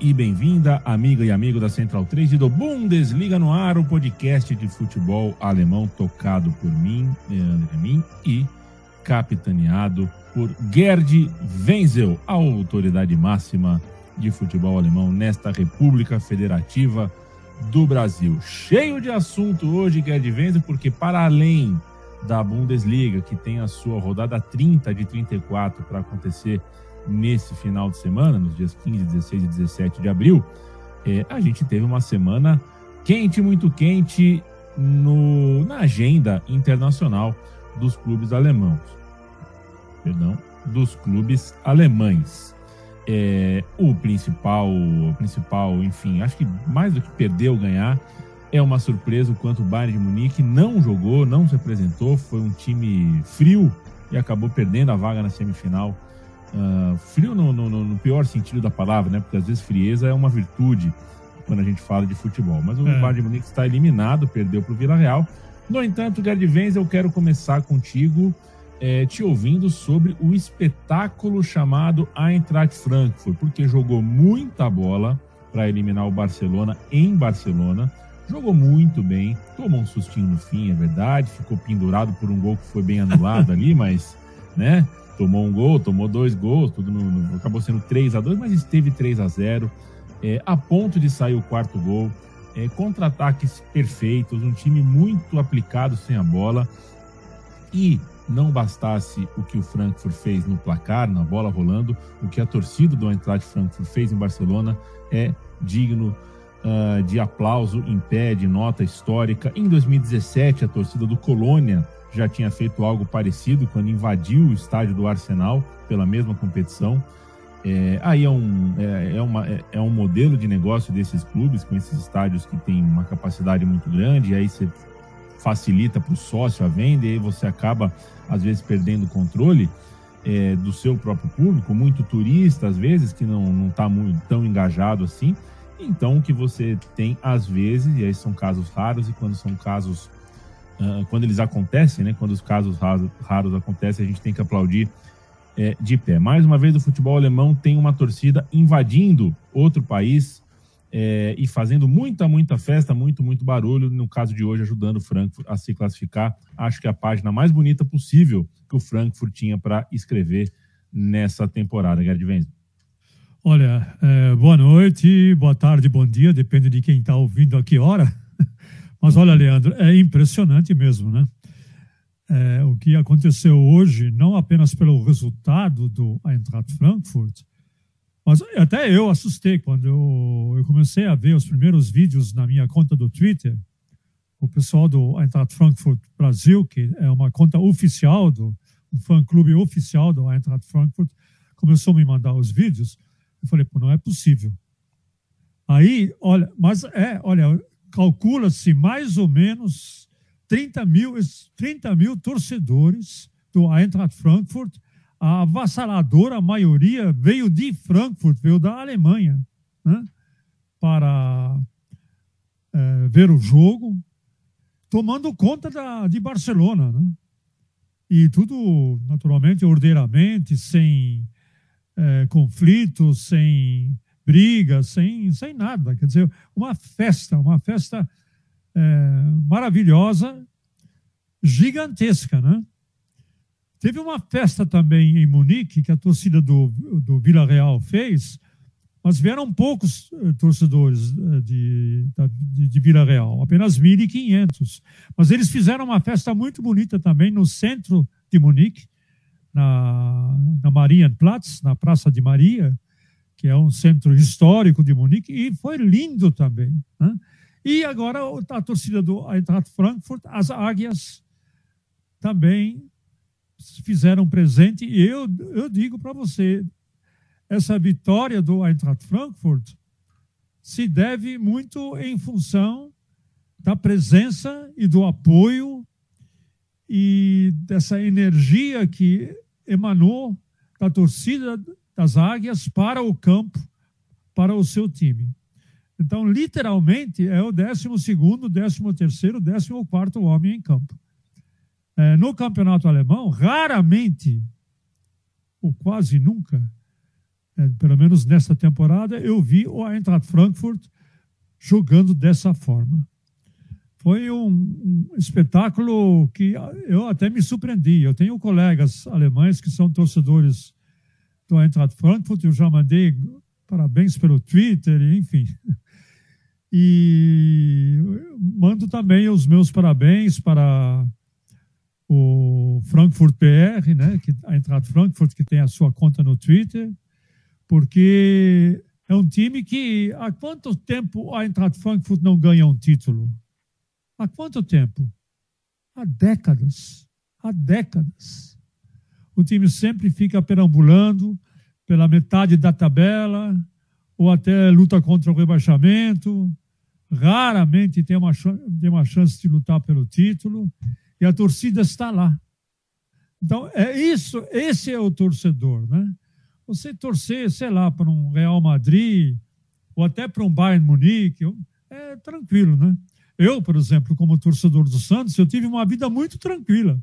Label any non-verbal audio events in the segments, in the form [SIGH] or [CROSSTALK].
E bem-vinda, amiga e amigo da Central 3 e do Bundesliga no ar, o podcast de futebol alemão tocado por mim, Leandro Amin, e capitaneado por Gerd Wenzel, a autoridade máxima de futebol alemão nesta República Federativa do Brasil. Cheio de assunto hoje, Gerd Wenzel, porque para além da Bundesliga, que tem a sua rodada 30 de 34 para acontecer nesse final de semana, nos dias 15, 16 e 17 de abril, é, a gente teve uma semana quente, muito quente no, na agenda internacional dos clubes alemãos. Perdão, dos clubes alemães. É, o principal, o principal, enfim, acho que mais do que perder ou ganhar, é uma surpresa o quanto o Bayern de Munique não jogou, não se apresentou, foi um time frio e acabou perdendo a vaga na semifinal Uh, frio no, no, no, pior sentido da palavra, né? Porque às vezes frieza é uma virtude quando a gente fala de futebol. Mas o é. Bayern de Munique está eliminado, perdeu para o Vila Real. No entanto, Gerd Venz, eu quero começar contigo é, te ouvindo sobre o espetáculo chamado Eintracht Frankfurt, porque jogou muita bola para eliminar o Barcelona em Barcelona. Jogou muito bem, tomou um sustinho no fim, é verdade, ficou pendurado por um gol que foi bem anulado [LAUGHS] ali, mas, né? Tomou um gol, tomou dois gols, tudo no, no, acabou sendo 3 a 2 mas esteve 3 a 0 é, a ponto de sair o quarto gol. É, Contra-ataques perfeitos, um time muito aplicado sem a bola. E não bastasse o que o Frankfurt fez no placar, na bola rolando, o que a torcida do Eintracht Frankfurt fez em Barcelona é digno uh, de aplauso em pé, de nota histórica. Em 2017, a torcida do Colônia já tinha feito algo parecido quando invadiu o estádio do Arsenal pela mesma competição. É, aí é um, é, é, uma, é, é, um modelo de negócio desses clubes, com esses estádios que tem uma capacidade muito grande, e aí você facilita para o sócio a venda, e aí você acaba, às vezes, perdendo o controle é, do seu próprio público, muito turista, às vezes, que não está tão engajado assim. Então, o que você tem, às vezes, e aí são casos raros, e quando são casos uh, quando eles acontecem, né, quando os casos raros, raros acontecem, a gente tem que aplaudir é, de pé. Mais uma vez, o futebol alemão tem uma torcida invadindo outro país é, e fazendo muita, muita festa, muito, muito barulho. No caso de hoje, ajudando o Frankfurt a se classificar. Acho que é a página mais bonita possível que o Frankfurt tinha para escrever nessa temporada, Gerd Wenzel. Olha, é, boa noite, boa tarde, bom dia, depende de quem está ouvindo a que hora. [LAUGHS] Mas olha, Leandro, é impressionante mesmo, né? É, o que aconteceu hoje, não apenas pelo resultado do Eintracht Frankfurt, mas até eu assustei quando eu, eu comecei a ver os primeiros vídeos na minha conta do Twitter. O pessoal do Eintracht Frankfurt Brasil, que é uma conta oficial, do, um fã-clube oficial do Eintracht Frankfurt, começou a me mandar os vídeos. Eu falei, pô, não é possível. Aí, olha, mas é, olha, calcula-se mais ou menos 30 mil, 30 mil torcedores do Eintracht Frankfurt. A avassaladora maioria veio de Frankfurt, veio da Alemanha, né, para é, ver o jogo, tomando conta da, de Barcelona. Né? E tudo, naturalmente, ordeiramente, sem é, conflitos, sem briga, sem, sem nada. Quer dizer, uma festa, uma festa é, maravilhosa, gigantesca, né? Teve uma festa também em Munique que a torcida do, do Vila Real fez, mas vieram poucos eh, torcedores eh, de, de, de Vila Real, apenas 1.500. Mas eles fizeram uma festa muito bonita também no centro de Munique, na, na Marienplatz, na Praça de Maria, que é um centro histórico de Munique, e foi lindo também. Né? E agora a torcida do Eintracht Frankfurt, as Águias, também fizeram presente. E eu, eu digo para você, essa vitória do Eintracht Frankfurt se deve muito em função da presença e do apoio e dessa energia que emanou da torcida das Águias para o campo, para o seu time. Então, literalmente, é o 12, 13, 14 homem em campo. É, no campeonato alemão, raramente, ou quase nunca, é, pelo menos nesta temporada, eu vi o Eintracht Frankfurt jogando dessa forma. Foi um, um, espetáculo que eu até me surpreendi. Eu tenho colegas alemães que são torcedores do Eintracht Frankfurt, eu já mandei parabéns pelo Twitter, enfim. [LAUGHS] E mando também os meus parabéns para o Frankfurt PR, né, que a Eintracht Frankfurt que tem a sua conta no Twitter, porque é um time que há quanto tempo a Eintracht Frankfurt não ganha um título? Há quanto tempo? Há décadas. Há décadas. O time sempre fica perambulando pela metade da tabela, ou até luta contra o rebaixamento. Raramente tem uma, tem uma chance de lutar pelo título. E a torcida está lá. Então, é isso, esse é o torcedor, né? Você torcer, sei lá, para um Real Madrid ou até para um Bayern Munique, é tranquilo, né? Eu, por exemplo, como torcedor do Santos, eu tive uma vida muito tranquila.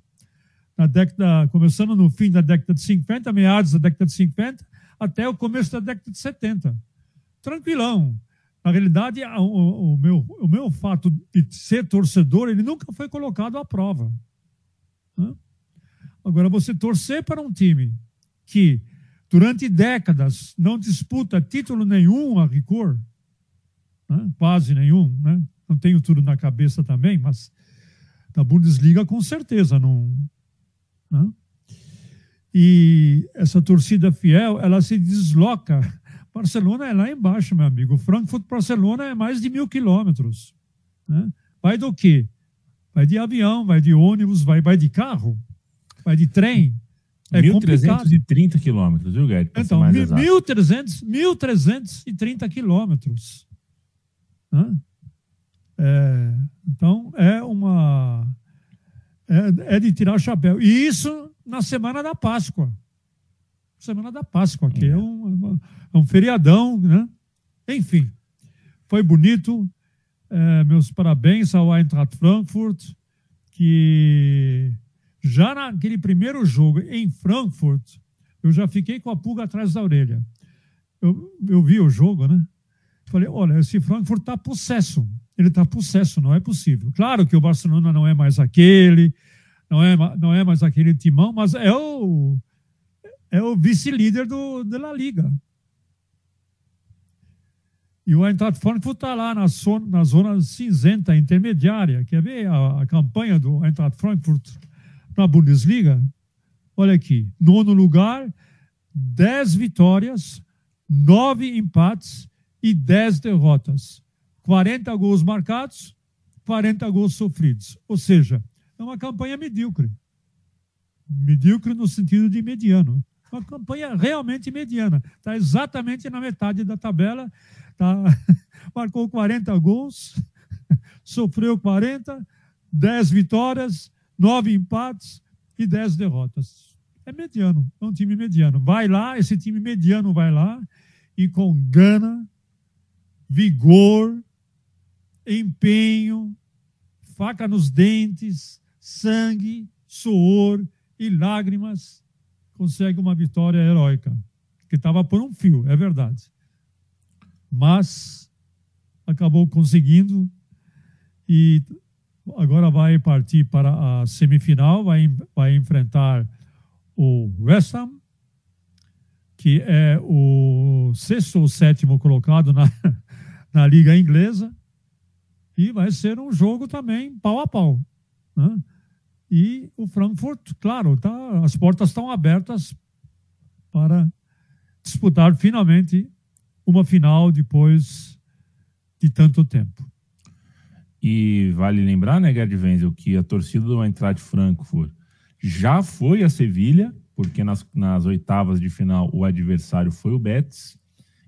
Na década, começando no fim da década de 50, meados da década de 50, até o começo da década de 70. Tranquilão. Na realidade, o, o, meu, o meu fato de ser torcedor, ele nunca foi colocado à prova. Né? Agora, você torcer para um time que durante décadas não disputa título nenhum a rigor, né? quase nenhum, né? não tenho tudo na cabeça também, mas da Bundesliga com certeza não. Né? E essa torcida fiel, ela se desloca. [LAUGHS] Barcelona é lá embaixo, meu amigo. Frankfurt, Barcelona é mais de mil quilômetros. Né? Vai do quê? Vai de avião, vai de ônibus, vai, vai de carro, vai de trem. É 1.330 quilômetros, viu, Guedes? Então, 1.300, 1.330 quilômetros. É, então, é uma. É, é, de tirar o chapéu. E isso na semana da Páscoa. Semana da Páscoa, que é, é um, é um feriadão, né? Enfim, foi bonito. É, meus parabéns ao Eintracht Frankfurt, que já naquele primeiro jogo em Frankfurt, eu já fiquei com a pulga atrás da orelha. Eu, eu vi o jogo, né? Falei, olha, esse Frankfurt está possesso. Ele está possesso, não é possível. Claro que o Barcelona não é mais aquele, não é, não é mais aquele timão, mas é o, é o vice-líder da Liga. E o Eintracht Frankfurt está lá na zona, na zona cinzenta intermediária. Quer ver a, a campanha do Eintracht Frankfurt na Bundesliga? Olha aqui, nono lugar, dez vitórias, nove empates e dez derrotas. 40 gols marcados, 40 gols sofridos. Ou seja, é uma campanha medíocre. Medíocre no sentido de mediano. Uma campanha realmente mediana. Está exatamente na metade da tabela. Tá, [LAUGHS] marcou 40 gols, [LAUGHS] sofreu 40, 10 vitórias, 9 empates e 10 derrotas. É mediano, é um time mediano. Vai lá, esse time mediano vai lá e com gana, vigor, empenho, faca nos dentes, sangue, suor e lágrimas, consegue uma vitória heróica, que estava por um fio, é verdade. Mas acabou conseguindo e agora vai partir para a semifinal, vai, vai enfrentar o West Ham, que é o sexto ou sétimo colocado na, [LAUGHS] na Liga Inglesa, e vai ser um jogo também pau a pau. Né? E o Frankfurt, claro, tá, as portas estão abertas para disputar finalmente uma final depois de tanto tempo. E vale lembrar, né, Gerd Wenzel, que a torcida do Eintracht Frankfurt já foi a Sevilha, porque nas, nas oitavas de final o adversário foi o Betis,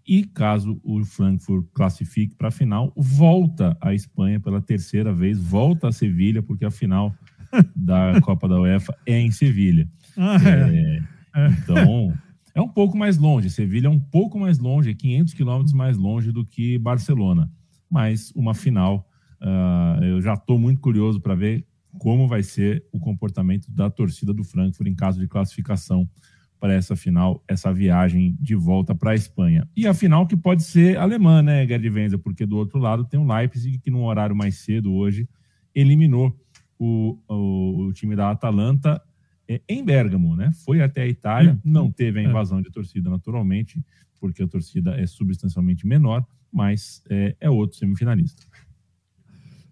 E caso o Frankfurt classifique para a final, volta à Espanha pela terceira vez, volta a Sevilha, porque a final [LAUGHS] da Copa da UEFA é em Sevilha. Ah, é. É, então, é um pouco mais longe. Sevilha é um pouco mais longe, 500 quilômetros mais longe do que Barcelona. Mas uma final, uh, eu já estou muito curioso para ver como vai ser o comportamento da torcida do Frankfurt em caso de classificação para essa final, essa viagem de volta para a Espanha. E a final que pode ser alemã, né, Gerd Wenzel? Porque do outro lado tem o Leipzig, que num horário mais cedo hoje eliminou o, o, o time da Atalanta é, em Bergamo, né? Foi até a Itália, não teve a é. invasão de torcida, naturalmente, porque a torcida é substancialmente menor, mas é, é outro semifinalista.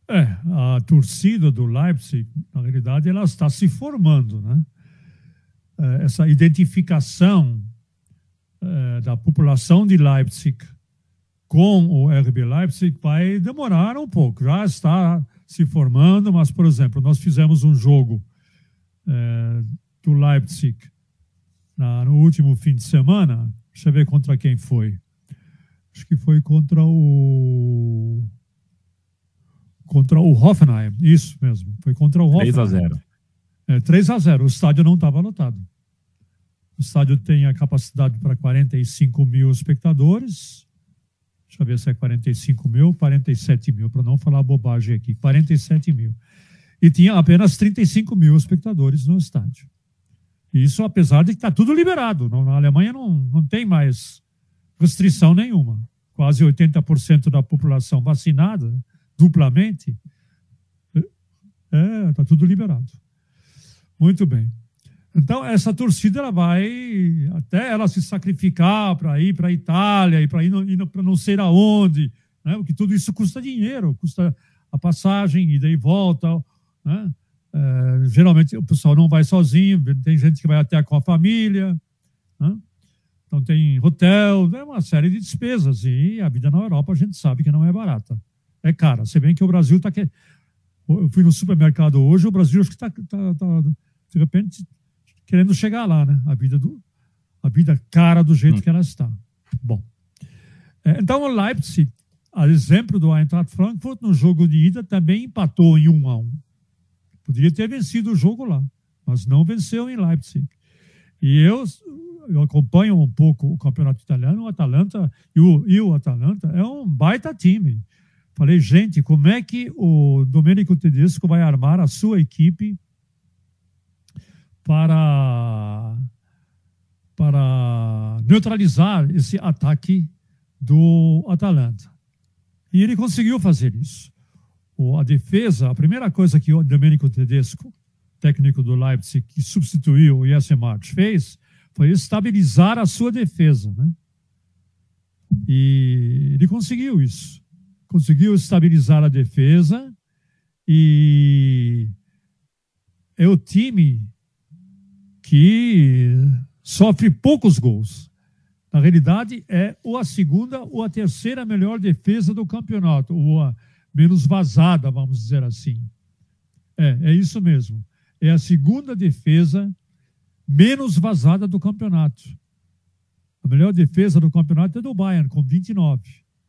É, a torcida do Leipzig, na realidade, ela está se formando, né? É, essa identificação é, da população de Leipzig com o RB Leipzig vai demorar um pouco. Já está se formando, mas, por exemplo, nós fizemos um jogo é, do Leipzig no último fim de semana. Deixa eu ver contra quem foi. Acho que foi contra o. Contra o Hoffenheim. Isso mesmo. Foi contra o Hoffenheim. 3 a 0. É, 3 a 0. O estádio não estava lotado. O estádio tem a capacidade para 45 mil espectadores. Deixa eu ver se é 45 mil, 47 mil, para não falar bobagem aqui. 47 mil e tinha apenas 35 mil espectadores no estádio. Isso apesar de que está tudo liberado. Na Alemanha não, não tem mais restrição nenhuma. Quase 80% da população vacinada, duplamente. É, está tudo liberado. Muito bem. Então, essa torcida ela vai até ela se sacrificar para ir para a Itália e para ir, para não sei aonde, né? porque tudo isso custa dinheiro, custa a passagem, ida e volta, né? É, geralmente o pessoal não vai sozinho, tem gente que vai até com a família. Né? Então tem hotel, é uma série de despesas. E a vida na Europa a gente sabe que não é barata. É cara. Você vê que o Brasil está. Que... Eu fui no supermercado hoje, o Brasil acho que está, tá, tá, de repente, querendo chegar lá, né? A vida, do, a vida cara do jeito hum. que ela está. Bom. É, então o Leipzig, a exemplo do Eintracht Frankfurt, no jogo de ida, também empatou em 1 a 1 Poderia ter vencido o jogo lá, mas não venceu em Leipzig. E eu, eu acompanho um pouco o campeonato italiano, o Atalanta e o, e o Atalanta é um baita time. Falei, gente, como é que o Domenico Tedesco vai armar a sua equipe para, para neutralizar esse ataque do Atalanta? E ele conseguiu fazer isso a defesa, a primeira coisa que o Domenico Tedesco, técnico do Leipzig, que substituiu o Jesse March, fez foi estabilizar a sua defesa. Né? E ele conseguiu isso. Conseguiu estabilizar a defesa e é o time que sofre poucos gols. Na realidade, é ou a segunda ou a terceira melhor defesa do campeonato, ou a menos vazada, vamos dizer assim. É, é isso mesmo. É a segunda defesa menos vazada do campeonato. A melhor defesa do campeonato é do Bayern, com 29.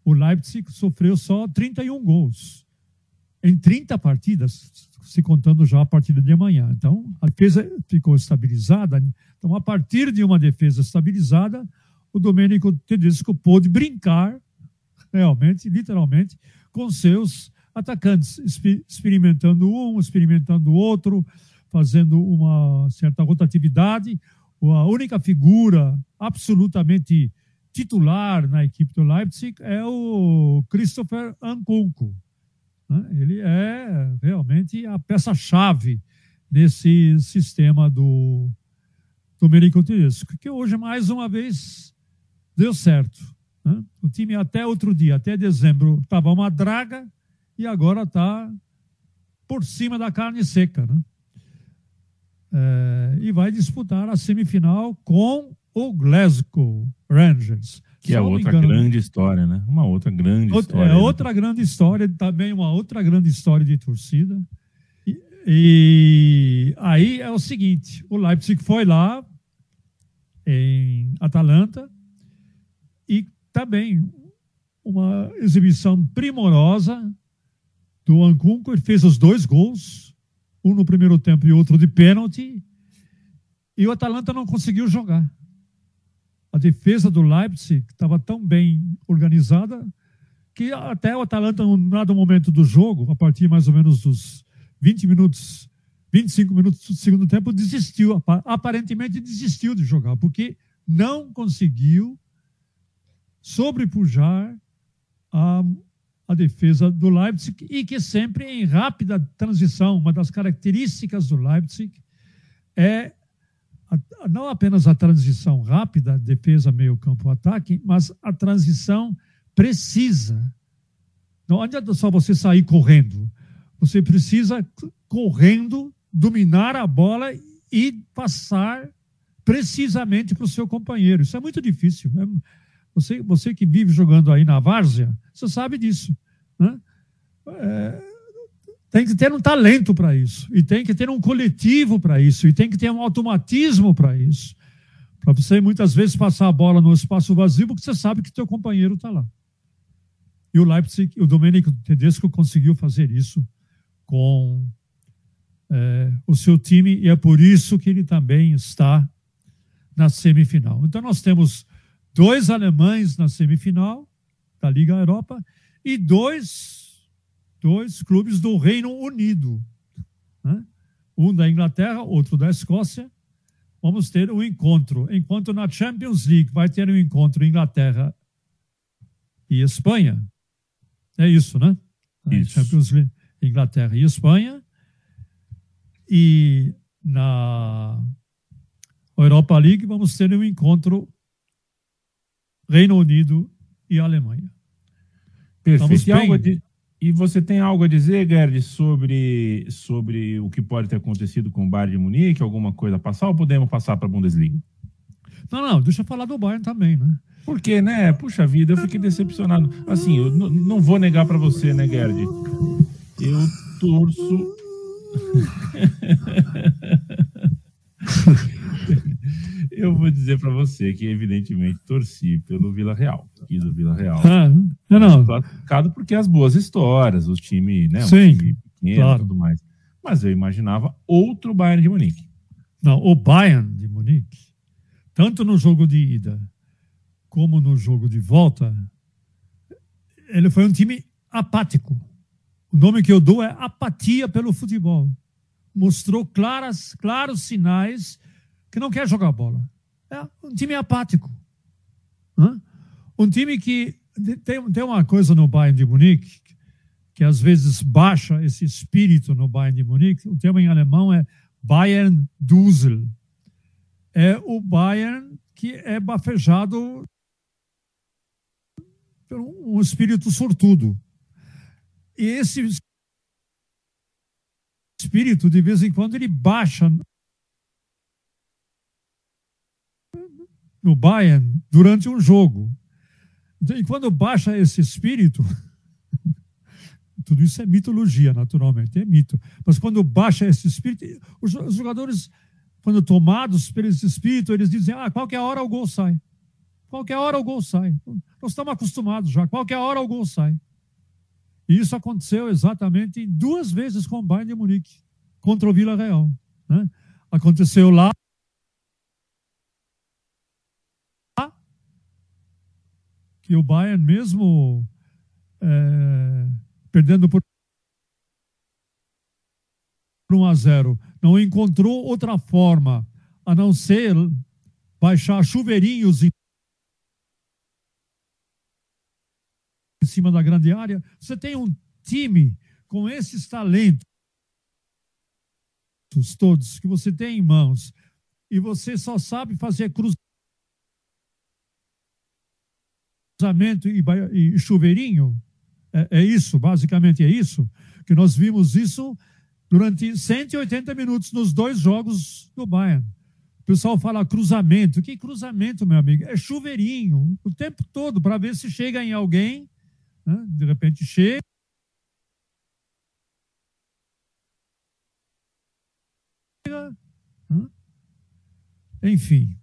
O Leipzig sofreu só 31 gols. Em 30 partidas, se contando já a partida de amanhã. Então, a defesa ficou estabilizada. Então, a partir de uma defesa estabilizada, o Domênico Tedesco pôde brincar, realmente, literalmente, com seus atacantes, experimentando um, experimentando outro, fazendo uma certa rotatividade. A única figura absolutamente titular na equipe do Leipzig é o Christopher Ankunku. Né? Ele é realmente a peça-chave nesse sistema do Domenico Tedesco, que hoje, mais uma vez, deu certo. Né? O time até outro dia, até dezembro, estava uma draga e agora está por cima da carne seca. Né? É, e vai disputar a semifinal com o Glasgow Rangers. Que é outra grande história, né? Uma outra grande outra, história. É né? outra grande história, também uma outra grande história de torcida. E, e aí é o seguinte: o Leipzig foi lá em Atalanta também uma exibição primorosa do Ancunco. Ele fez os dois gols, um no primeiro tempo e outro de pênalti. E o Atalanta não conseguiu jogar. Defesa do Leipzig estava tão bem organizada que até o Atalanta, em dado momento do jogo, a partir mais ou menos dos 20 minutos, 25 minutos do segundo tempo, desistiu, aparentemente desistiu de jogar, porque não conseguiu sobrepujar a, a defesa do Leipzig e que sempre em rápida transição, uma das características do Leipzig é não apenas a transição rápida, defesa, meio campo, ataque, mas a transição precisa. Não adianta só você sair correndo. Você precisa, correndo, dominar a bola e passar precisamente para o seu companheiro. Isso é muito difícil. Né? Você, você que vive jogando aí na várzea, você sabe disso. Né? É, tem que ter um talento para isso, e tem que ter um coletivo para isso, e tem que ter um automatismo para isso. Para você muitas vezes passar a bola no espaço vazio, porque você sabe que teu companheiro está lá. E o Leipzig, o Domenico Tedesco conseguiu fazer isso com é, o seu time, e é por isso que ele também está na semifinal. Então nós temos dois alemães na semifinal da Liga Europa e dois, dois clubes do Reino Unido. Né? Um da Inglaterra, outro da Escócia. Vamos ter um encontro. Enquanto na Champions League vai ter um encontro Inglaterra e Espanha. É isso, né? Isso. Champions League, Inglaterra e Espanha. E na Europa League vamos ter um encontro Reino Unido e Alemanha. Perfeito. E, de, e, você tem algo a dizer, Gerd, sobre, sobre o que pode ter acontecido com o Bayern de Munique? Alguma coisa a passar ou podemos passar para a Bundesliga? Não, não, deixa eu falar do Bayern também, né? Porque, né? Puxa vida, eu fiquei decepcionado. Assim, eu não vou negar para você, né, Gerd? Eu torço. [LAUGHS] Eu vou dizer para você que, evidentemente, torci pelo Vila Real. Quis o Vila Real. Ah, não, não. Classificado porque as boas histórias, o time, né? Sim, time pequeno claro. tudo mais. Mas eu imaginava outro Bayern de Munique. Não, o Bayern de Munique, tanto no jogo de ida como no jogo de volta, ele foi um time apático. O nome que eu dou é apatia pelo futebol. Mostrou claras, claros sinais que não quer jogar bola. É um time apático. Um time que tem, tem uma coisa no Bayern de Munique que às vezes baixa esse espírito no Bayern de Munique. O termo em alemão é Bayern Dusel. É o Bayern que é bafejado por um espírito sortudo. E esse espírito, de vez em quando, ele baixa no Bayern durante um jogo. E quando baixa esse espírito, [LAUGHS] tudo isso é mitologia, naturalmente, é mito. Mas quando baixa esse espírito, os, jogadores, quando tomados esse espírito, eles dizem: ah, qualquer hora o gol sai. Qualquer hora o gol sai. Nós estamos acostumados já, qualquer hora o gol sai. E isso aconteceu exatamente duas vezes com o Bayern de Munique, contra o Vila Real. Né? Aconteceu lá que o Bayern, mesmo é, perdendo por 1 a 0, não encontrou outra forma a não ser baixar chuveirinhos em cima da grande área. Você tem um time com esses talentos todos que você tem em mãos e você só sabe fazer cruzamento cruzamento e, e chuveirinho. É, é, isso, basicamente é isso. Que nós vimos isso durante 180 minutos nos dois jogos do Bayern. O pessoal fala cruzamento. Que cruzamento, meu amigo? É chuveirinho o tempo todo para ver se chega em alguém. Né? De repente chega. Enfim,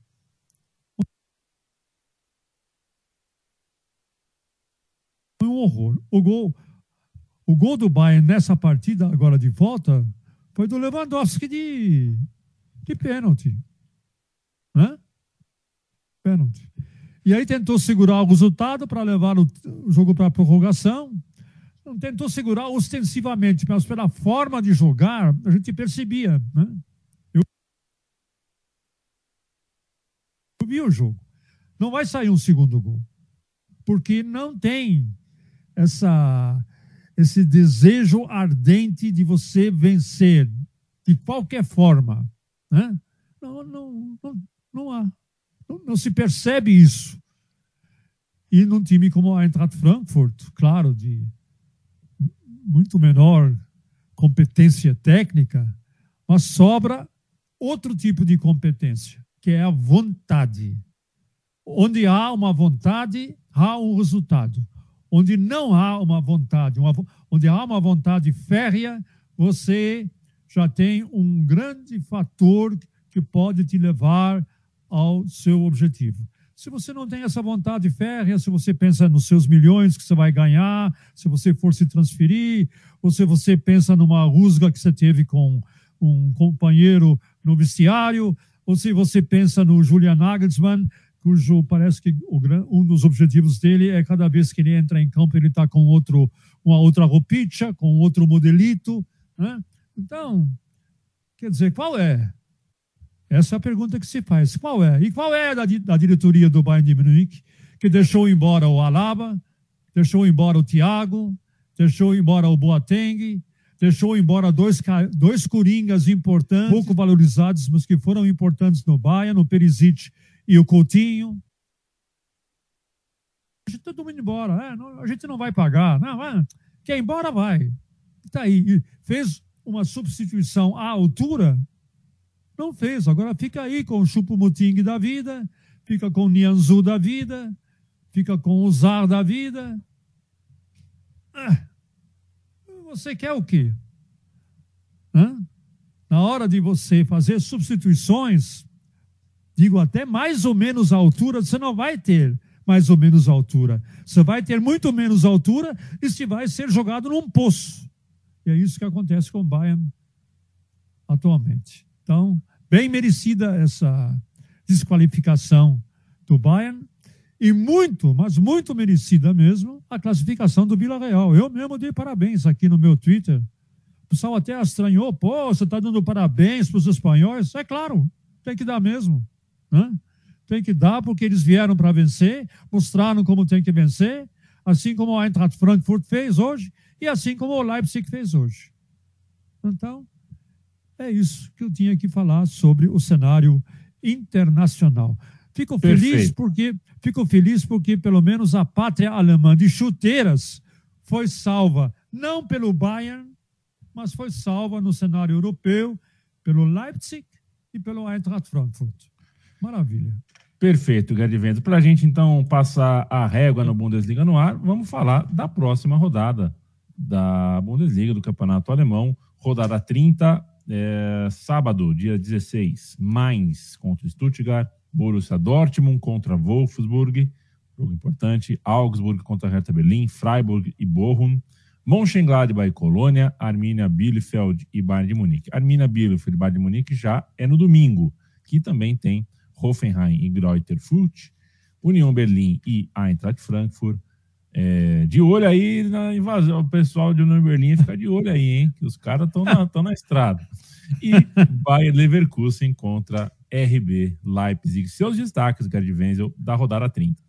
Foi um horror. O gol, o gol do Bayern nessa partida, agora de volta, foi do Lewandowski de, de pênalti. Né? Pênalti. E aí tentou segurar o resultado para levar o, o jogo para a prorrogação. Não tentou segurar ostensivamente, mas pela forma de jogar, a gente percebia. Né? Eu, eu vi o jogo. Não vai sair um segundo gol. Porque não tem essa, esse desejo ardente de você vencer de qualquer forma. Né? Não, não, não, não há. Não, não, se percebe isso. E num time como a Eintracht Frankfurt, claro, de muito menor competência técnica, mas sobra outro tipo de competência, que é a vontade. Onde há uma vontade, há um resultado. Onde não há uma vontade, uma, onde há uma vontade férrea, você já tem um grande fator que pode te levar ao seu objetivo. Se você não tem essa vontade férrea, se você pensa nos seus milhões que você vai ganhar, se você for se transferir, ou se você pensa numa rusga que você teve com um companheiro no vestiário, ou se você pensa no Julian Nagelsmann, cujo parece que um dos objetivos dele é cada vez que ele entra em campo ele está com outro, uma outra roupinha, com outro modelito. Né? Então, quer dizer, qual é essa é a pergunta que se faz. Qual é? E qual é da, da diretoria do Bayern de Munique que deixou embora o Alaba, deixou embora o Thiago, deixou embora o Boateng, deixou embora dois, dois coringas importantes, pouco valorizados, mas que foram importantes no Bayern, o Perisic e o Coutinho. A gente todo mundo embora, é, não, a gente não vai pagar, não, é, quer ir embora vai. Está aí, fez uma substituição à altura não fez. Agora fica aí com o Chupomuting da vida, fica com o Nianzu da vida, fica com o Zar da vida. Ah, você quer o quê? Hã? Na hora de você fazer substituições, digo até mais ou menos a altura, você não vai ter mais ou menos a altura. Você vai ter muito menos altura e você vai ser jogado num poço. E é isso que acontece com o Bayern atualmente. Então, bem merecida essa desqualificação do Bayern e muito, mas muito merecida mesmo a classificação do Vila Real. Eu mesmo dei parabéns aqui no meu Twitter. O pessoal até estranhou, pô, você está dando parabéns para os espanhóis? É claro, tem que dar mesmo. Né? Tem que dar porque eles vieram para vencer, mostraram como tem que vencer, assim como a Eintracht Frankfurt fez hoje e assim como o Leipzig fez hoje. Então, é isso que eu tinha que falar sobre o cenário internacional. Fico feliz porque fico feliz porque pelo menos a pátria alemã de chuteiras foi salva não pelo Bayern, mas foi salva no cenário europeu pelo Leipzig e pelo Eintracht Frankfurt. Maravilha. Perfeito, Vento. Para a gente então passar a régua no Bundesliga no ar, vamos falar da próxima rodada da Bundesliga, do Campeonato Alemão, rodada 30, é, sábado, dia 16, Mainz contra Stuttgart, Borussia Dortmund contra Wolfsburg, jogo importante, Augsburg contra Hertha Berlin, Freiburg e Bochum, Mönchengladbach e Colônia, Arminia Bielefeld e Bayern de Munique. Arminia Bielefeld e Bayern de Munique já é no domingo, que também tem Hoffenheim e Greuther Fürth, União Berlim e Eintracht Frankfurt, é, de olho aí na invasão. O pessoal de União Berlim fica de olho aí, hein? Que os caras estão na, na estrada. E Bayer Leverkusen contra RB Leipzig. Seus destaques, Gerd Wenzel, da rodada 30.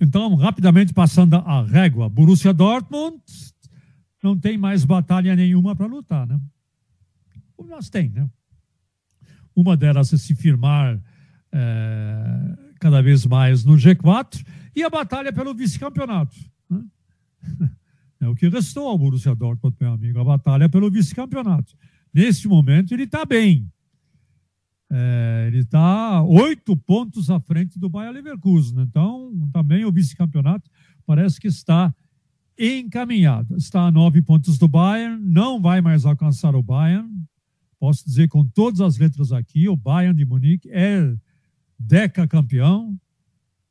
Então, rapidamente passando a régua. Borussia Dortmund não tem mais batalha nenhuma para lutar, né? Mas tem, né? Uma delas é se firmar é, cada vez mais no G4 e a batalha pelo vice-campeonato. Né? [LAUGHS] É o que restou ao Borussia Dortmund, meu amigo, a batalha pelo vice-campeonato. Neste momento, ele está bem. É, ele está oito pontos à frente do Bayer Leverkusen. Então, também o vice-campeonato parece que está encaminhado. Está a nove pontos do Bayern, não vai mais alcançar o Bayern. Posso dizer com todas as letras aqui, o Bayern de Munique é deca campeão.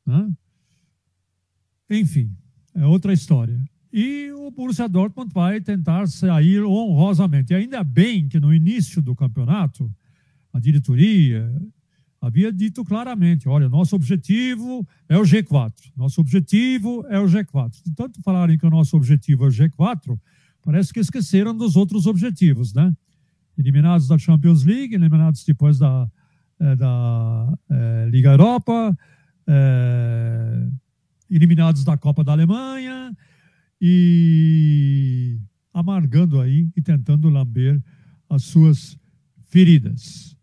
Né? Enfim, é outra história. e o Borussia Dortmund vai tentar sair honrosamente. E ainda bem que no início do campeonato, a diretoria havia dito claramente: olha, nosso objetivo é o G4. Nosso objetivo é o G4. De tanto falarem que o nosso objetivo é o G4, parece que esqueceram dos outros objetivos, né? Eliminados da Champions League, eliminados depois da, da é, Liga Europa, é, eliminados da Copa da Alemanha e amargando aí e tentando lamber as suas feridas.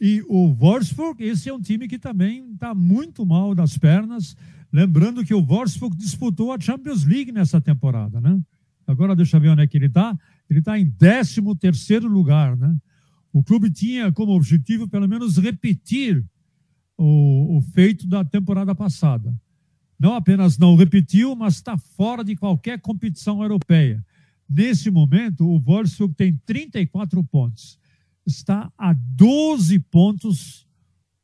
E o Wolfsburg, esse é um time que também está muito mal das pernas. Lembrando que o Wolfsburg disputou a Champions League nessa temporada, né? Agora deixa eu ver onde é que ele está. Ele está em 13 terceiro lugar, né? O clube tinha como objetivo, pelo menos, repetir o, o feito da temporada passada. Não apenas não repetiu, mas está fora de qualquer competição europeia. Nesse momento, o Wolfsburg tem 34 pontos está a 12 pontos,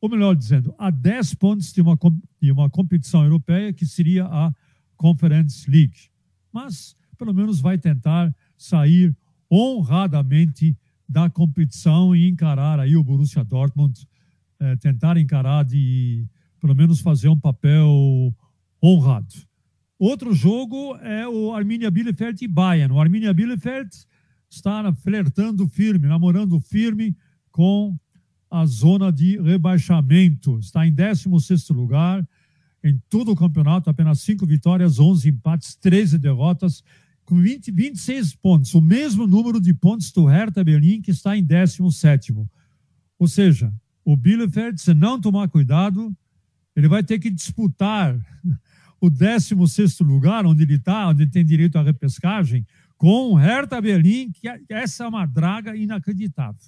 ou melhor dizendo, a 10 pontos de uma, de uma competição europeia, que seria a Conference League. Mas, pelo menos, vai tentar sair honradamente da competição e encarar aí o Borussia Dortmund, é, tentar encarar de, pelo menos, fazer um papel honrado. Outro jogo é o Arminia Bielefeld e Bayern. O Arminia Bielefeld está flertando firme, namorando firme com a zona de rebaixamento. Está em 16 lugar em todo o campeonato, apenas 5 vitórias, 11 empates, 13 derrotas, com 20, 26 pontos, o mesmo número de pontos do Hertha Berlim, que está em 17. Ou seja, o Bielefeld, se não tomar cuidado, ele vai ter que disputar [LAUGHS] o 16 lugar, onde ele está, onde ele tem direito à repescagem, com o Hertha Berlim, que é, essa é uma draga inacreditável.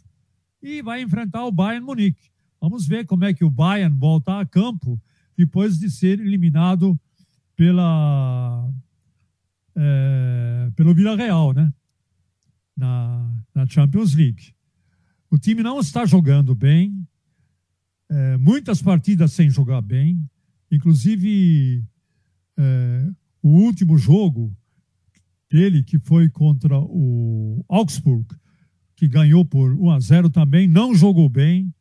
E vai enfrentar o Bayern Munique. Vamos ver como é que o Bayern volta a campo depois de ser eliminado pela é, pelo Villarreal, né? Na, na Champions League. O time não está jogando bem, é, muitas partidas sem jogar bem, inclusive é, o último jogo ele que foi contra o Augsburg, que ganhou por 1 a 0 também, não jogou bem,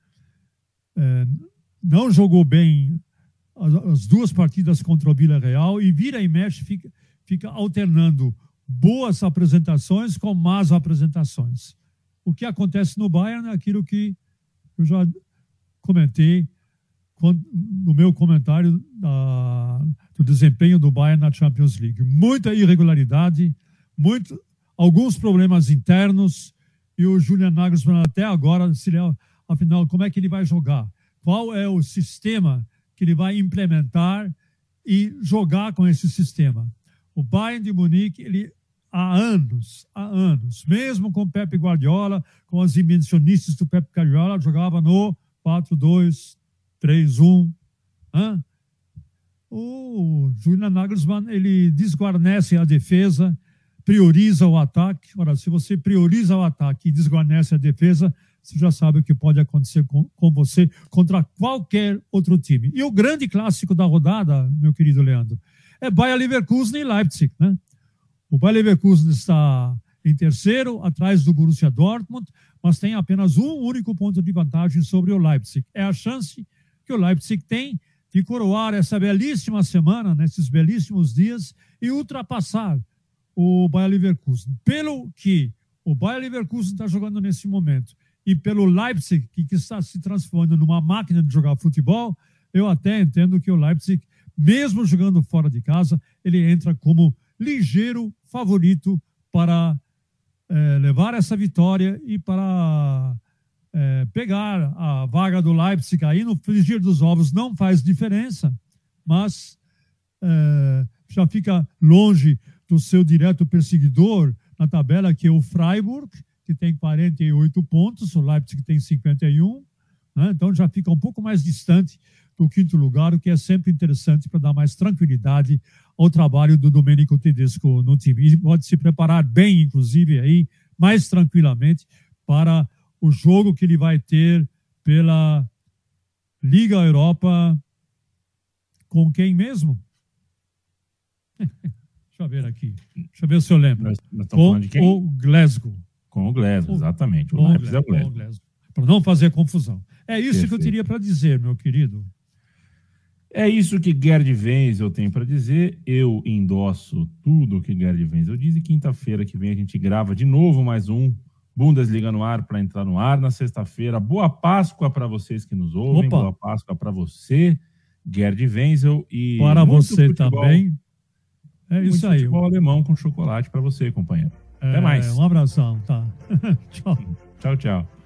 não jogou bem as, as, duas partidas contra o Vila Real e vira e mexe, fica, fica alternando boas apresentações com más apresentações. O que acontece no Bayern é aquilo que eu já comentei no meu comentário da, do desempenho do Bayern na Champions League. Muita irregularidade, muito, alguns problemas internos, e o Julian Nagelsmann até agora, afinal, como é que ele vai jogar? Qual é o sistema que ele vai implementar e jogar com esse sistema? O Bayern de Munique, ele há anos, há anos, mesmo com o Pepe Guardiola, com as invencionistas do Pepe Guardiola, jogava no 4-2-3-1. O Julian Nagelsmann, ele desguarnece a defesa, prioriza o ataque. Ora, se você prioriza o ataque e desguarnece a defesa, você já sabe o que pode acontecer com, com você contra qualquer outro time. E o grande clássico da rodada, meu querido Leandro, é Bayer Leverkusen e Leipzig, né? O Bayer Leverkusen está em terceiro, atrás do Borussia Dortmund, mas tem apenas um único ponto de vantagem sobre o Leipzig. É a chance que o Leipzig tem de coroar essa belíssima semana, nesses belíssimos dias, e ultrapassar o Bayer Leverkusen. Pelo que o Bayer Leverkusen está jogando nesse momento e pelo Leipzig, que, que está se transformando numa máquina de jogar futebol, eu até entendo que o Leipzig, mesmo jogando fora de casa, ele entra como ligeiro favorito para é, levar essa vitória e para é, pegar a vaga do Leipzig aí no frigir dos ovos não faz diferença, mas é, já fica longe do seu direto perseguidor na tabela, que é o Freiburg, que tem 48 pontos, o Leipzig tem 51, né? então já fica um pouco mais distante do quinto lugar, o que é sempre interessante para dar mais tranquilidade ao trabalho do Domenico Tedesco no time. E pode se preparar bem, inclusive, aí, mais tranquilamente, para o jogo que ele vai ter pela Liga Europa com quem mesmo? [LAUGHS] Deixa eu ver aqui. Deixa eu ver se eu lembro. Nós, nós com o Glasgow. Com o Glasgow, exatamente. O, Leipzig é o Glasgow. Glasgow. Para não fazer confusão. É isso Perfeito. que eu teria para dizer, meu querido. É isso que Gerd Wenzel tem para dizer. Eu endosso tudo o que Gerd Wenzel diz. E quinta-feira que vem a gente grava de novo mais um Bundesliga no ar para entrar no ar na sexta-feira. Boa Páscoa para vocês que nos ouvem. Opa. Boa Páscoa para você, Gerd Wenzel. E para você futebol, também. É isso aí. Futebol alemão com chocolate para você, companheiro. Até é, mais. Um abração, tá? [LAUGHS] tchau. Tchau, tchau.